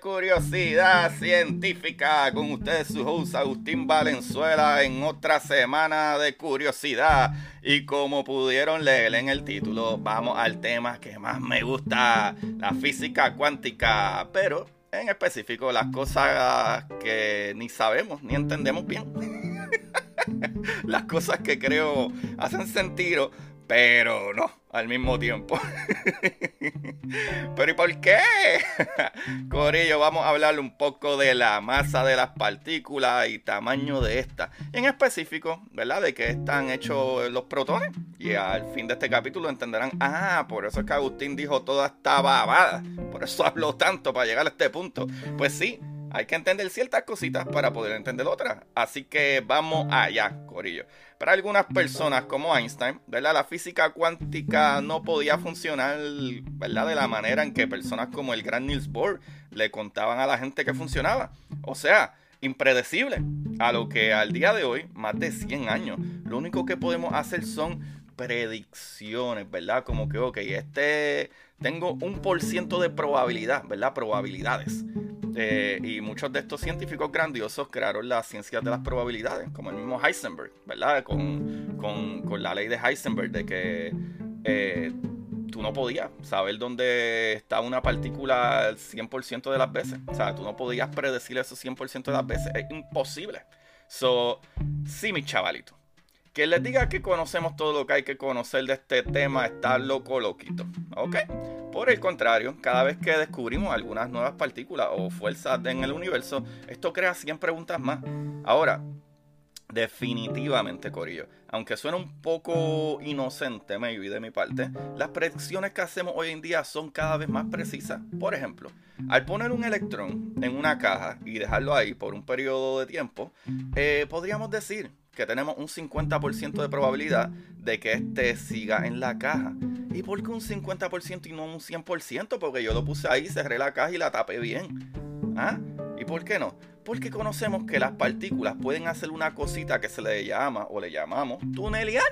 Curiosidad científica. Con ustedes su host Agustín Valenzuela en otra semana de curiosidad. Y como pudieron leer en el título vamos al tema que más me gusta la física cuántica. Pero en específico las cosas que ni sabemos ni entendemos bien. Las cosas que creo hacen sentido pero no al mismo tiempo. Pero ¿y por qué? Corillo, vamos a hablar un poco de la masa de las partículas y tamaño de estas. En específico, ¿verdad? De qué están hechos los protones. Y al fin de este capítulo entenderán, ah, por eso es que Agustín dijo toda esta babada. Por eso habló tanto para llegar a este punto. Pues sí, hay que entender ciertas cositas para poder entender otras. Así que vamos allá, Corillo. Para algunas personas como Einstein, ¿verdad? La física cuántica no podía funcionar, ¿verdad? De la manera en que personas como el gran Niels Bohr le contaban a la gente que funcionaba. O sea, impredecible. A lo que al día de hoy, más de 100 años, lo único que podemos hacer son predicciones, ¿verdad? Como que, ok, este, tengo un por ciento de probabilidad, ¿verdad? Probabilidades. Eh, y muchos de estos científicos grandiosos crearon las ciencias de las probabilidades, como el mismo Heisenberg, ¿verdad? Con, con, con la ley de Heisenberg de que eh, tú no podías saber dónde está una partícula el 100% de las veces. O sea, tú no podías predecir eso 100% de las veces. Es imposible. So, sí, mi chavalito. Que les diga que conocemos todo lo que hay que conocer de este tema está loco loquito. ¿Ok? Por el contrario, cada vez que descubrimos algunas nuevas partículas o fuerzas en el universo, esto crea 100 preguntas más. Ahora, definitivamente, Corillo, aunque suene un poco inocente, maybe de mi parte, las predicciones que hacemos hoy en día son cada vez más precisas. Por ejemplo, al poner un electrón en una caja y dejarlo ahí por un periodo de tiempo, eh, podríamos decir que tenemos un 50% de probabilidad de que este siga en la caja. ¿Y por qué un 50% y no un 100%? Porque yo lo puse ahí, cerré la caja y la tapé bien. ¿Ah? ¿Y por qué no? Porque conocemos que las partículas pueden hacer una cosita que se le llama o le llamamos tunelear.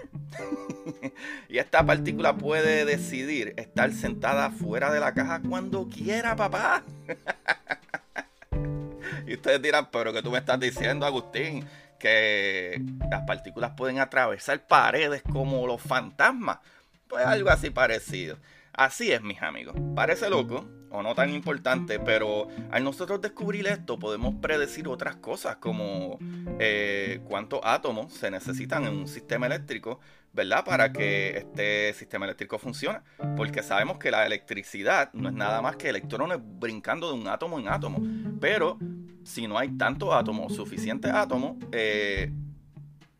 y esta partícula puede decidir estar sentada fuera de la caja cuando quiera, papá. y ustedes dirán, pero ¿qué tú me estás diciendo, Agustín? Que las partículas pueden atravesar paredes como los fantasmas. Pues algo así parecido. Así es, mis amigos. Parece loco o no tan importante, pero al nosotros descubrir esto podemos predecir otras cosas como eh, cuántos átomos se necesitan en un sistema eléctrico, ¿verdad? Para que este sistema eléctrico funcione. Porque sabemos que la electricidad no es nada más que electrones brincando de un átomo en átomo. Pero si no hay tantos átomos, suficientes átomos, eh,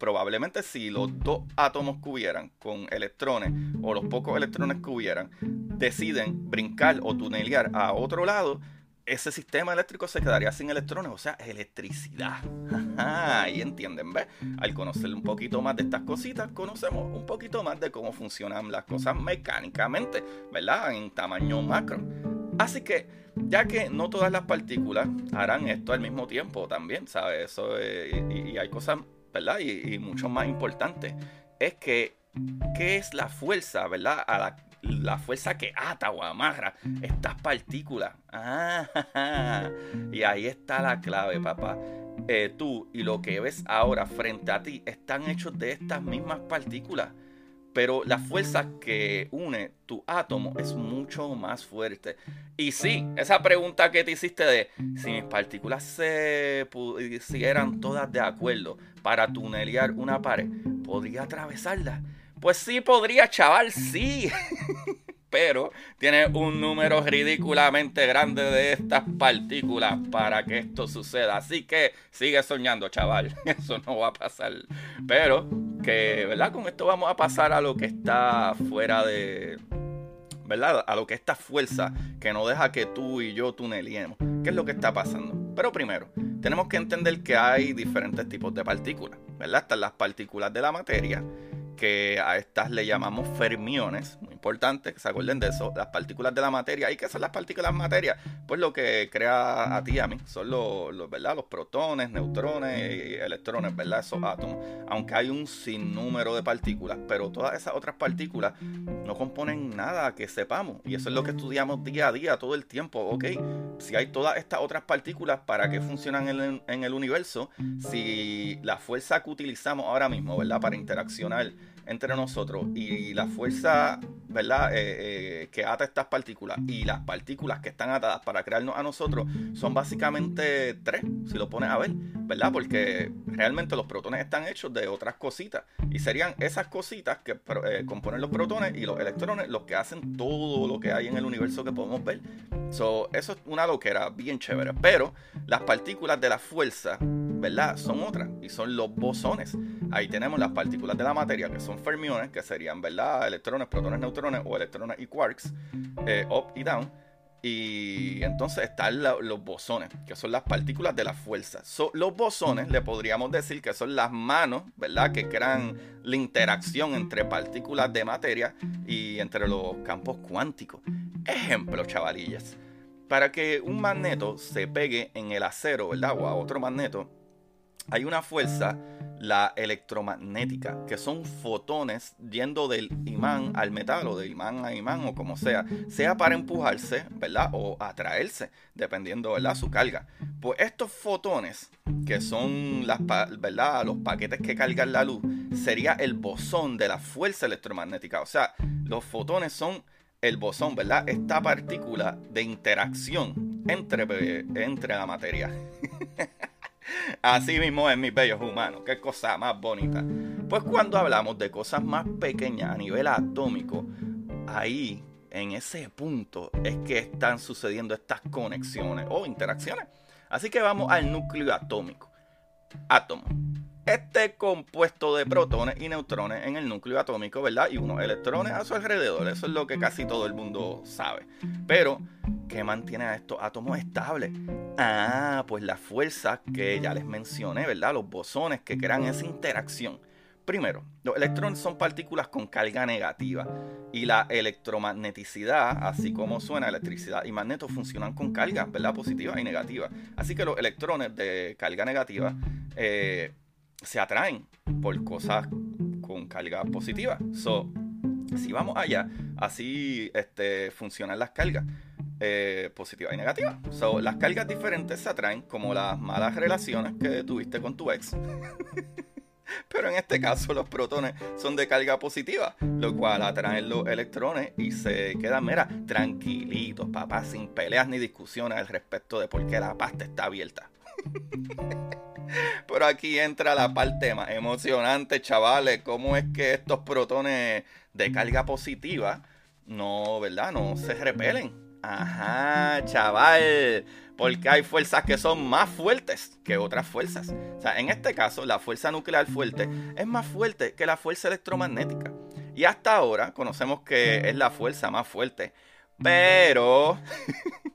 probablemente si los dos átomos que hubieran con electrones o los pocos electrones que hubieran deciden brincar o tunelear a otro lado, ese sistema eléctrico se quedaría sin electrones, o sea, electricidad. Ahí entienden, ¿ves? Al conocer un poquito más de estas cositas, conocemos un poquito más de cómo funcionan las cosas mecánicamente, ¿verdad? En tamaño macro. Así que, ya que no todas las partículas harán esto al mismo tiempo también, ¿sabes? Eso, y, y hay cosas Y, mucho más importante, es que, ¿qué es la fuerza, ¿verdad? La, fuerza que ata o amarra estas partículas. Ah, y ahí está la clave, papá. Eh, tú y lo que ves ahora frente a ti están hechos de estas mismas partículas. Pero la fuerza que une tu átomo es mucho más fuerte. Y sí, esa pregunta que te hiciste de si mis partículas se pusieran todas de acuerdo para tunelear una pared, ¿podría atravesarla? Pues sí podría, chaval, sí. pero tiene un número ridículamente grande de estas partículas para que esto suceda. Así que sigue soñando, chaval. Eso no va a pasar. Pero que, ¿verdad? Con esto vamos a pasar a lo que está fuera de... ¿Verdad? A lo que esta fuerza que no deja que tú y yo tuneliemos. ¿Qué es lo que está pasando? Pero primero, tenemos que entender que hay diferentes tipos de partículas. ¿Verdad? Están las partículas de la materia que a estas le llamamos fermiones, muy importante que se acuerden de eso, las partículas de la materia. ¿Y qué son las partículas de materia? Pues lo que crea a ti y a mí son los, ¿verdad? los protones, neutrones y electrones, ¿verdad? esos átomos. Aunque hay un sinnúmero de partículas, pero todas esas otras partículas no componen nada que sepamos. Y eso es lo que estudiamos día a día, todo el tiempo. Ok, si hay todas estas otras partículas, ¿para qué funcionan en en el universo? Si la fuerza que utilizamos ahora mismo, ¿verdad? Para interaccionar entre nosotros y la fuerza, ¿verdad?, eh, eh, que ata estas partículas y las partículas que están atadas para crearnos a nosotros son básicamente tres, si lo pones a ver, ¿verdad? Porque realmente los protones están hechos de otras cositas y serían esas cositas que eh, componen los protones y los electrones los que hacen todo lo que hay en el universo que podemos ver. So, eso es una loquera bien chévere, pero las partículas de la fuerza, ¿verdad? Son otras y son los bosones. Ahí tenemos las partículas de la materia que son fermiones, que serían, ¿verdad? Electrones, protones, neutrones o electrones y quarks, eh, up y down. Y entonces están los bosones, que son las partículas de la fuerza. los bosones le podríamos decir que son las manos, ¿verdad? Que crean la interacción entre partículas de materia y entre los campos cuánticos. Ejemplo, chavalillas. Para que un magneto se pegue en el acero, ¿verdad? O a otro magneto, hay una fuerza la electromagnética, que son fotones yendo del imán al metal o del imán a imán o como sea, sea para empujarse, ¿verdad? O atraerse, dependiendo, ¿verdad? Su carga. Pues estos fotones, que son las, ¿verdad? Los paquetes que cargan la luz, sería el bosón de la fuerza electromagnética. O sea, los fotones son el bosón, ¿verdad? Esta partícula de interacción entre, entre la materia. Así mismo es mis bellos humanos. Qué cosa más bonita. Pues cuando hablamos de cosas más pequeñas a nivel atómico, ahí, en ese punto, es que están sucediendo estas conexiones o interacciones. Así que vamos al núcleo atómico. Átomo. Este compuesto de protones y neutrones en el núcleo atómico, ¿verdad? Y unos electrones a su alrededor. Eso es lo que casi todo el mundo sabe. Pero ¿Qué mantiene a estos átomos estables? Ah, pues la fuerza que ya les mencioné, ¿verdad? Los bosones que crean esa interacción. Primero, los electrones son partículas con carga negativa y la electromagneticidad, así como suena electricidad y magneto, funcionan con carga, ¿verdad? Positiva y negativa. Así que los electrones de carga negativa eh, se atraen por cosas con carga positiva. So, si vamos allá, así este, funcionan las cargas. Eh, positiva y negativa. So, las cargas diferentes se atraen como las malas relaciones que tuviste con tu ex. Pero en este caso los protones son de carga positiva, lo cual atraen los electrones y se quedan, mira, tranquilitos, papá, sin peleas ni discusiones al respecto de por qué la pasta está abierta. Pero aquí entra la parte más emocionante, chavales, cómo es que estos protones de carga positiva no, ¿verdad? No se repelen Ajá, chaval. Porque hay fuerzas que son más fuertes que otras fuerzas. O sea, en este caso, la fuerza nuclear fuerte es más fuerte que la fuerza electromagnética. Y hasta ahora conocemos que es la fuerza más fuerte. Pero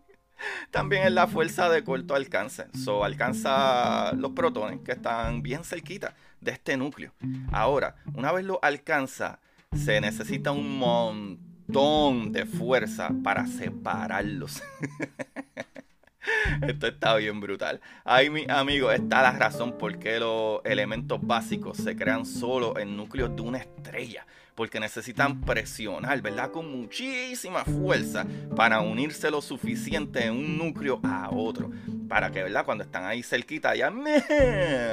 también es la fuerza de corto alcance. So, alcanza los protones que están bien cerquita de este núcleo. Ahora, una vez lo alcanza, se necesita un montón de fuerza para separarlos. Esto está bien brutal. Ahí, mi amigo, está la razón por qué los elementos básicos se crean solo en núcleos de una estrella. Porque necesitan presionar, ¿verdad? Con muchísima fuerza para unirse lo suficiente en un núcleo a otro. Para que, ¿verdad? Cuando están ahí cerquita, ya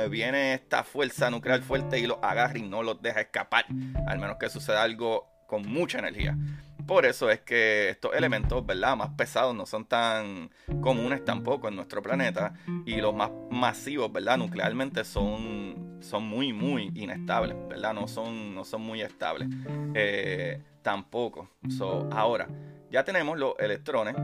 viene esta fuerza nuclear fuerte y los agarre y no los deja escapar. Al menos que suceda algo con mucha energía. Por eso es que estos elementos, ¿verdad? Más pesados no son tan comunes tampoco en nuestro planeta y los más masivos, ¿verdad? Nuclearmente son, son muy, muy inestables, ¿verdad? No son, no son muy estables eh, tampoco. ahora, ya tenemos los electrones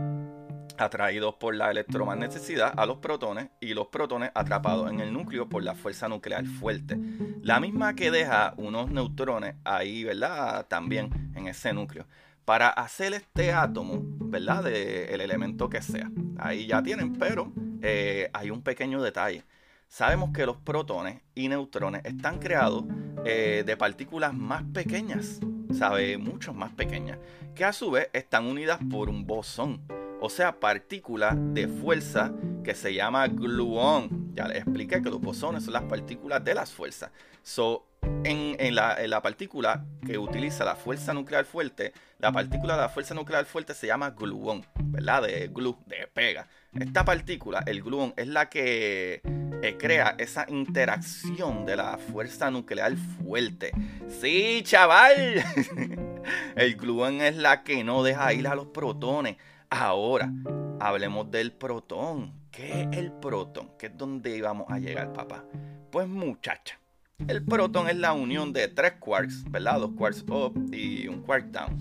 atraídos por la electromagneticidad a los protones y los protones atrapados en el núcleo por la fuerza nuclear fuerte. La misma que deja unos neutrones ahí, ¿verdad? También en ese núcleo para hacer este átomo, ¿verdad? Del elemento que sea. Ahí ya tienen, pero eh, hay un pequeño detalle. Sabemos que los protones y neutrones están creados eh, de partículas más pequeñas, ¿sabe? Mucho más pequeñas, que a su vez están unidas por un bosón, o sea, partículas de fuerza que se llama gluón. Ya les expliqué que los bosones son las partículas de las fuerzas. So, en, la, partícula que utiliza la fuerza nuclear fuerte, la partícula de la fuerza nuclear fuerte se llama gluón, ¿verdad? De glue, de pega. Esta partícula, el gluón, es la que eh, crea esa interacción de la fuerza nuclear fuerte. Sí, chaval. el gluón es la que no deja ir a los protones. Ahora, hablemos del protón. ¿Qué es el protón? ¿Qué es donde íbamos a llegar, papá? Pues muchacha el protón es la unión de tres quarks, ¿verdad? Dos quarks up y un quark down.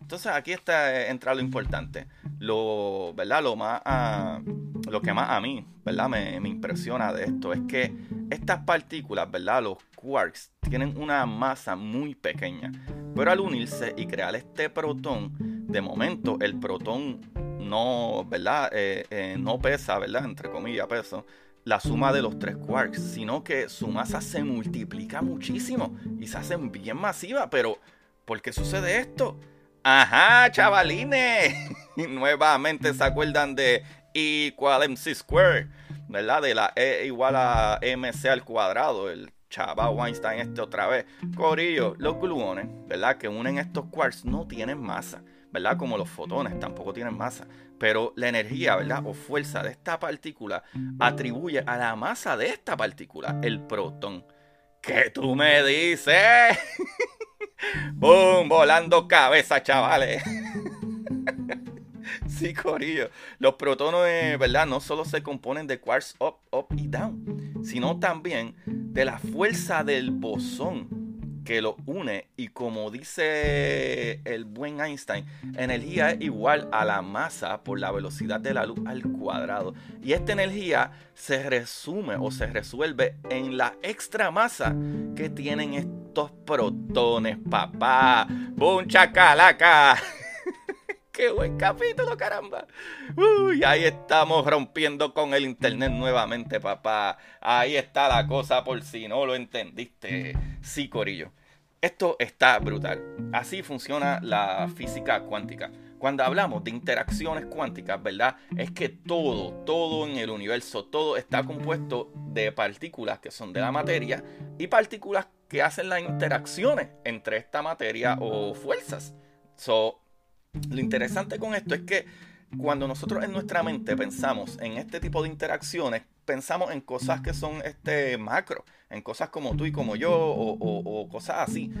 Entonces aquí está eh, entra lo importante. Lo, ¿verdad? Lo más ah, lo que más a mí, ¿verdad? Me, me, impresiona de esto es que estas partículas, ¿verdad? Los quarks tienen una masa muy pequeña. Pero al unirse y crear este protón, de momento el protón no, ¿verdad? Eh, eh, no pesa, ¿verdad? Entre comillas, peso la suma de los tres quarks, sino que su masa se multiplica muchísimo y se hacen bien masiva. Pero, ¿por qué sucede esto? Ajá, chavalines. Nuevamente se acuerdan de E igual MC square, ¿verdad? De la E igual a MC al cuadrado, el chaval Weinstein este otra vez. Corillo, los gluones, ¿verdad? Que unen estos quarks no tienen masa, ¿verdad? Como los fotones tampoco tienen masa. Pero la energía, ¿verdad? O fuerza de esta partícula atribuye a la masa de esta partícula el protón. ¿Qué tú me dices? ¡Bum! Volando cabeza, chavales. sí, Corillo. Los protones, ¿verdad? No solo se componen de quarks up, up y down, sino también de la fuerza del bosón que lo une y como dice el buen Einstein, energía es igual a la masa por la velocidad de la luz al cuadrado. Y esta energía se resume o se resuelve en la extra masa que tienen estos protones, papá. ¡Bum chacalaca! ¡Qué buen capítulo, caramba! Uy, ahí estamos rompiendo con el internet nuevamente, papá. Ahí está la cosa por si no lo entendiste. Sí, Corillo. Esto está brutal. Así funciona la física cuántica. Cuando hablamos de interacciones cuánticas, ¿verdad? Es que todo, todo en el universo, todo está compuesto de partículas que son de la materia y partículas que hacen las interacciones entre esta materia o fuerzas. So, lo interesante con esto es que cuando nosotros en nuestra mente pensamos en este tipo de interacciones, pensamos en cosas que son este macro, en cosas como tú y como yo, o, cosas así.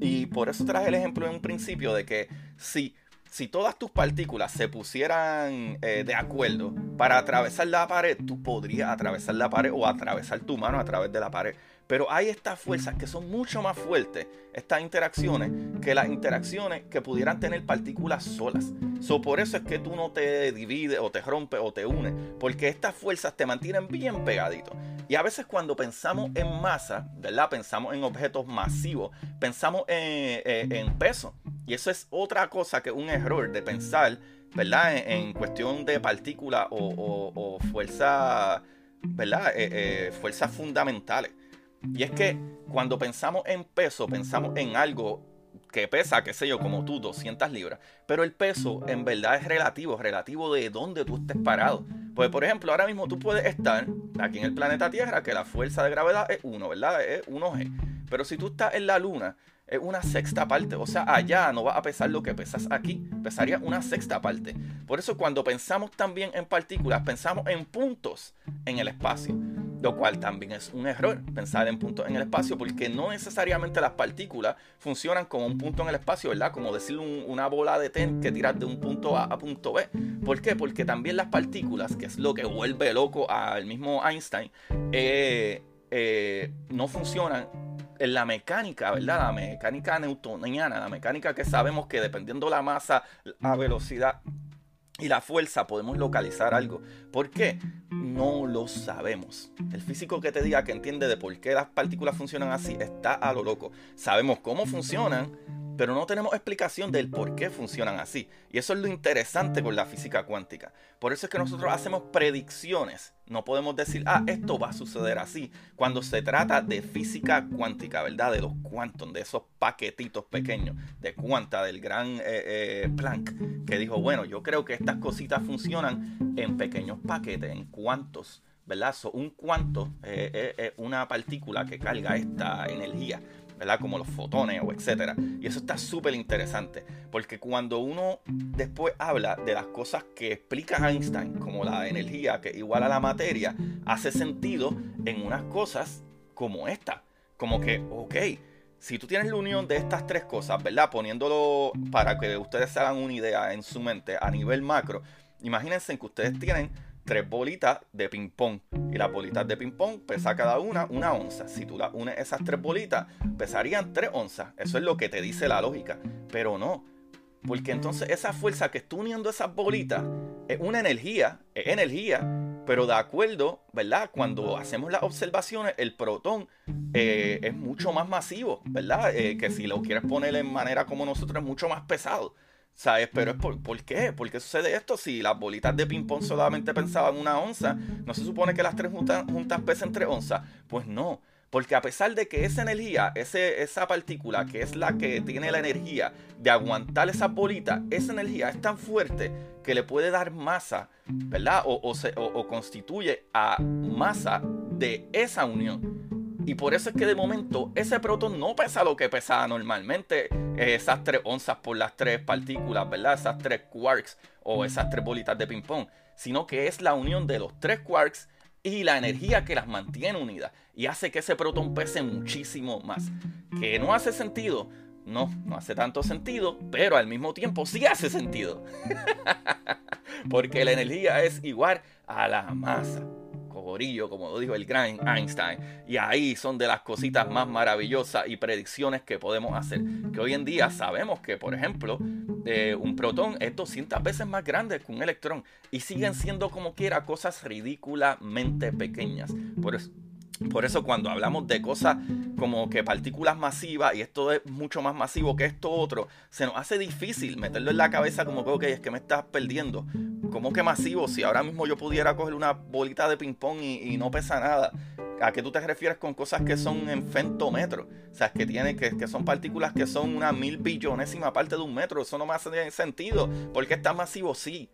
Y por eso traje el ejemplo en un principio de que si si todas tus partículas se pusieran eh, de acuerdo para atravesar la pared, tú podrías atravesar la pared o atravesar tu mano a través de la pared. Pero hay estas fuerzas que son mucho más fuertes, estas interacciones, que las interacciones que pudieran tener partículas solas. So, por eso es que tú no te divides o te rompes o te unes, porque estas fuerzas te mantienen bien pegaditos. Y a veces cuando pensamos en masa, ¿verdad? Pensamos en objetos masivos, pensamos en, eh, peso. Y eso es otra cosa que un error de pensar, ¿verdad? En, cuestión de partículas o, o, ¿verdad? Eh, eh, fuerzas fundamentales. Y es que cuando pensamos en peso, pensamos en algo que pesa, qué sé yo, como tú, 200 libras. Pero el peso en verdad es relativo, relativo de dónde tú estés parado. Pues, por ejemplo, ahora mismo tú puedes estar aquí en el planeta Tierra, que la fuerza de gravedad es 1, ¿verdad? Es 1G. Pero si tú estás en la Luna, es una sexta parte. O sea, allá no va a pesar lo que pesas aquí. Pesaría una sexta parte. Por eso cuando pensamos también en partículas, pensamos en puntos en el espacio. Lo cual también es un error pensar en puntos en el espacio porque no necesariamente las partículas funcionan como un punto en el espacio, ¿verdad? Como decir una bola de ten que tiras de un punto A a punto B. ¿Por qué? Porque también las partículas, que es lo que vuelve loco al mismo Einstein, eh, eh, no funcionan en la mecánica, ¿verdad? La mecánica newtoniana, la mecánica que sabemos que dependiendo la masa, la velocidad y la fuerza podemos localizar algo. ¿Por qué? No lo sabemos. El físico que te diga que entiende de por qué las partículas funcionan así está a lo loco. Sabemos cómo funcionan, pero no tenemos explicación del por qué funcionan así. Y eso es lo interesante con la física cuántica. Por eso es que nosotros hacemos predicciones. No podemos decir, ah, esto va a suceder así. Cuando se trata de física cuántica, ¿verdad? De los quantum, de esos paquetitos pequeños, de cuanta, del gran eh, eh, Planck, que dijo, bueno, yo creo que estas cositas funcionan en pequeños paquetes, en cuantos. ¿verdad? un cuanto eh, es una partícula que carga esta energía. ¿Verdad? Como los fotones o etcétera. Y eso está súper interesante, porque cuando uno después habla de las cosas que explica Einstein, como la energía que igual a la materia, hace sentido en unas cosas como esta. Como que, ok, si tú tienes la unión de estas tres cosas, ¿verdad? Poniéndolo para que ustedes se hagan una idea en su mente a nivel macro, imagínense que ustedes tienen tres bolitas de ping-pong. Y las bolitas de ping-pong pesa cada una una onza. Si tú las unes esas tres bolitas, pesarían tres onzas. Eso es lo que te dice la lógica. Pero no. Porque entonces esa fuerza que está uniendo esas bolitas es una energía, es energía, pero de acuerdo, ¿verdad? Cuando hacemos las observaciones, el protón eh, es mucho más masivo, ¿verdad? Eh, que si lo quieres poner en manera como nosotros, es mucho más pesado. ¿Sabes? Pero es por, ¿por qué? ¿Por qué sucede esto? Si las bolitas de ping-pong solamente pensaban una onza, ¿no se supone que las tres juntas, juntas pesen tres onzas? Pues no. Porque a pesar de que esa energía, ese, esa partícula que es la que tiene la energía de aguantar esas bolitas, esa energía es tan fuerte que le puede dar masa, ¿verdad? O, o, se, o constituye a masa de esa unión. Y por eso es que de momento ese protón no pesa lo que pesaba normalmente. Eh, esas tres onzas por las tres partículas, ¿verdad? Esas tres quarks o esas tres bolitas de ping-pong. Sino que es la unión de los tres quarks y la energía que las mantiene unidas. Y hace que ese protón pese muchísimo más. Que no hace sentido. No, no hace tanto sentido, pero al mismo tiempo sí hace sentido. Porque la energía es igual a la masa como lo dijo el gran Einstein. Y ahí son de las cositas más maravillosas y predicciones que podemos hacer. Que hoy en día sabemos que, por ejemplo, eh, un protón es 200 veces más grande que un electrón. Y siguen siendo como quiera cosas ridículamente pequeñas. Por eso, por eso cuando hablamos de cosas como que partículas masivas y esto es mucho más masivo que esto otro, se nos hace difícil meterlo en la cabeza como que, ok, es que me estás perdiendo. ¿Cómo que masivo? Si ahora mismo yo pudiera coger una bolita de ping pong y, y no pesa nada. ¿A qué tú te refieres con cosas que son en femtómetros? O sea, que, tiene, que, que, son partículas que son una mil billonésima parte de un metro. Eso no me hace sentido. Porque está masivo, sí.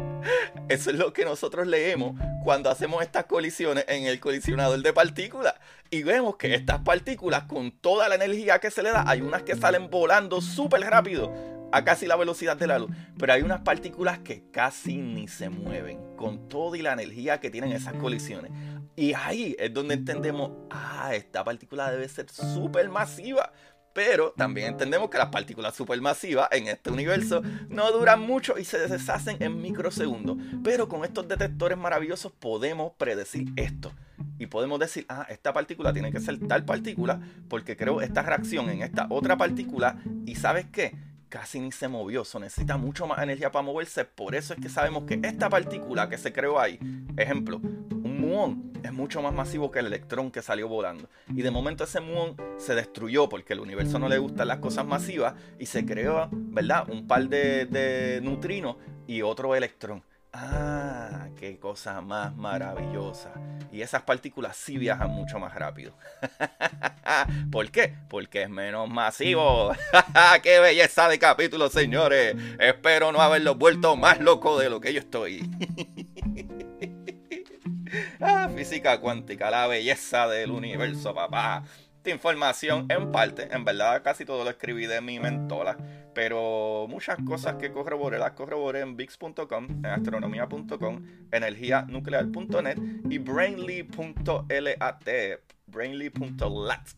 Eso es lo que nosotros leemos cuando hacemos estas colisiones en el colisionador de partículas. Y vemos que estas partículas, con toda la energía que se le da, hay unas que salen volando súper rápido a casi la velocidad de la luz. Pero hay unas partículas que casi ni se mueven con toda y la energía que tienen esas colisiones. Y ahí es donde entendemos, ah, esta partícula debe ser súper masiva. Pero también entendemos que las partículas supermasivas en este universo no duran mucho y se deshacen en microsegundos. Pero con estos detectores maravillosos podemos predecir esto. Y podemos decir, ah, esta partícula tiene que ser tal partícula porque creo esta reacción en esta otra partícula. Y sabes qué? casi ni se movió, eso necesita mucho más energía para moverse, por eso es que sabemos que esta partícula que se creó ahí, ejemplo, un muón es mucho más masivo que el electrón que salió volando. Y de momento ese muón se destruyó porque el universo no le gustan las cosas masivas y se creó, ¿verdad? Un par de, neutrinos y otro electrón. Ah, qué cosa más maravillosa. Y esas partículas sí viajan mucho más rápido. ¿Por qué? Porque es menos masivo. ¡Qué belleza de capítulo, señores! Espero no haberlo vuelto más loco de lo que yo estoy. ah, física cuántica, la belleza del universo, papá información en parte, en verdad casi todo lo escribí de mi mentora, pero muchas cosas que corroboré las corroboré en VIX.com, en astronomía.com, energianuclear.net y brainly.lat. Brainly.lat.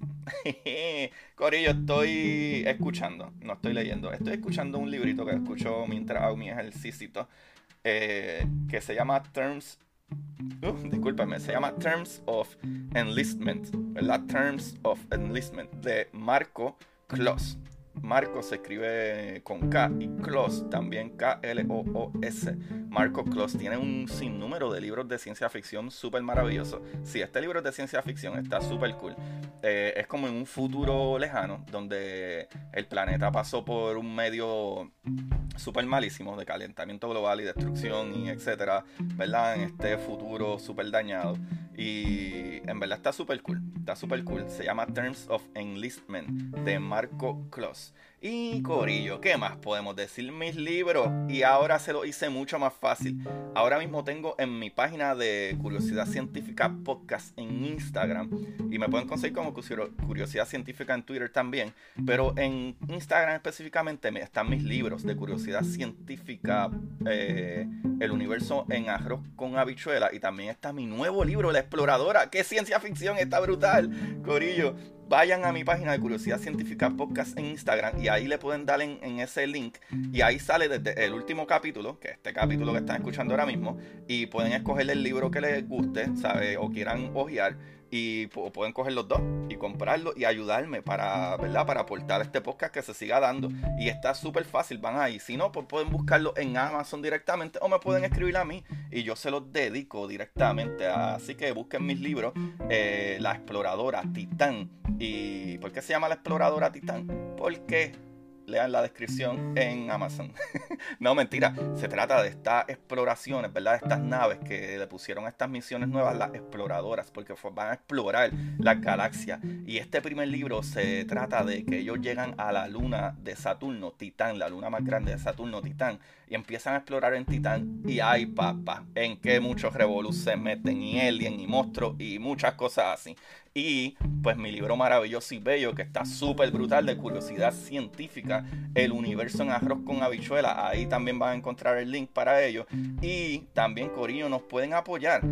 Corillo, estoy escuchando, no estoy leyendo, estoy escuchando un librito que escucho mientras hago mi ejercicio eh, que se llama Terms uh, se llama Terms of Enlistment, ¿verdad? Terms of Enlistment de Marco Kloss. Marco se escribe con K y Kloss también K-L-O-O-S. Marco Kloss tiene un sinnúmero de libros de ciencia ficción súper maravilloso. Sí, este libro es de ciencia ficción está súper cool. Eh, es como en un futuro lejano donde el planeta pasó por un medio súper malísimo de calentamiento global y destrucción y etcétera, ¿verdad? En este futuro súper dañado. Y en verdad está súper cool. Está súper cool. Se llama Terms of Enlistment de Marco Kloss. Y Corillo, ¿qué más podemos decir? Mis libros. Y ahora se lo hice mucho más fácil. Ahora mismo tengo en mi página de Curiosidad Científica Podcast en Instagram. Y me pueden conseguir como Curiosidad Científica en Twitter también. Pero en Instagram específicamente están mis libros de Curiosidad Científica. Eh, el universo en arroz con habichuela. Y también está mi nuevo libro, La Exploradora. ¡Qué ciencia ficción! Está brutal, Corillo vayan a mi página de Curiosidad Científica Podcast en Instagram y ahí le pueden dar en, ese link y ahí sale desde el último capítulo, que es este capítulo que están escuchando ahora mismo, y pueden escoger el libro que les guste, ¿sabe? O quieran hojear y pueden coger los dos y comprarlo y ayudarme para, ¿verdad? Para aportar este podcast que se siga dando. Y está súper fácil, van ahí. Si no, pues pueden buscarlo en Amazon directamente o me pueden escribir a mí y yo se los dedico directamente. Así que busquen mis libros, eh, La Exploradora Titán. ¿Y por qué se llama La Exploradora Titán? Porque lean la descripción en Amazon. no, mentira, se trata de estas exploraciones, ¿verdad? Estas naves que le pusieron a estas misiones nuevas, las exploradoras, porque van a explorar la galaxia. Y este primer libro se trata de que ellos llegan a la luna de Saturno, Titán, la luna más grande de Saturno, Titán, y empiezan a explorar en Titán. Y hay papá, en que muchos revolus se meten, y alien, y monstruos, y muchas cosas así. Y pues mi libro maravilloso y bello, que está súper brutal de curiosidad científica, El universo en arroz con habichuela. Ahí también van a encontrar el link para ello. Y también, Corillo, nos pueden apoyar.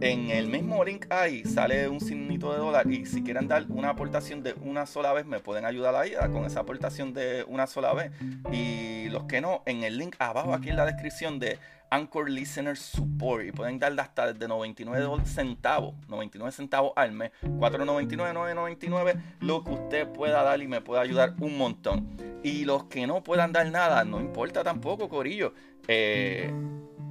En el mismo link ahí sale un signito de dólar y si quieren dar una aportación de una sola vez me pueden ayudar ahí con esa aportación de una sola vez. Y los que no, en el link abajo aquí en la descripción de Anchor Listener Support y pueden darle hasta de 99 centavos, 99 centavos al mes, 4.99, 9.99, lo que usted pueda dar y me pueda ayudar un montón. Y los que no puedan dar nada, no importa tampoco, Corillo. Eh,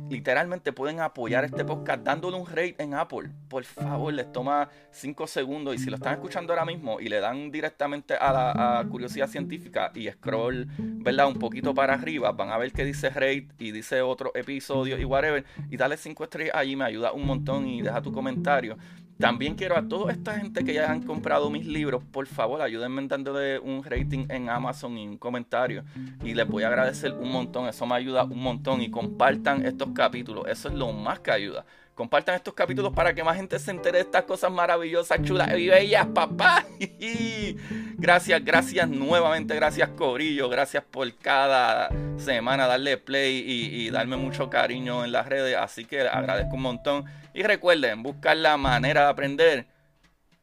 literalmente pueden apoyar este podcast dándole un rate en Apple. Por favor, les toma 5 segundos y si lo están escuchando ahora mismo y le dan directamente a la curiosidad científica y scroll, ¿verdad? Un poquito para arriba, van a ver que dice rate y dice otro episodio y whatever. Y dale 5 estrellas allí, me ayuda un montón y deja tu comentario. También quiero a toda esta gente que ya han comprado mis libros, por favor, ayúdenme dándole un rating en Amazon y un comentario. Y les voy a agradecer un montón, eso me ayuda un montón. Y compartan estos capítulos, eso es lo más que ayuda. Compartan estos capítulos para que más gente se entere de estas cosas maravillosas, chulas y bellas, papá. gracias, gracias nuevamente, gracias Corillo, gracias por cada semana darle play y, darme mucho cariño en las redes. Así que agradezco un montón. Y recuerden, buscar la manera de aprender.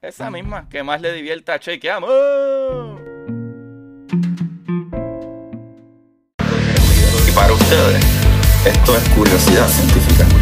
Esa misma que más le divierta. Chequeamos. Y para ustedes, esto es curiosidad científica.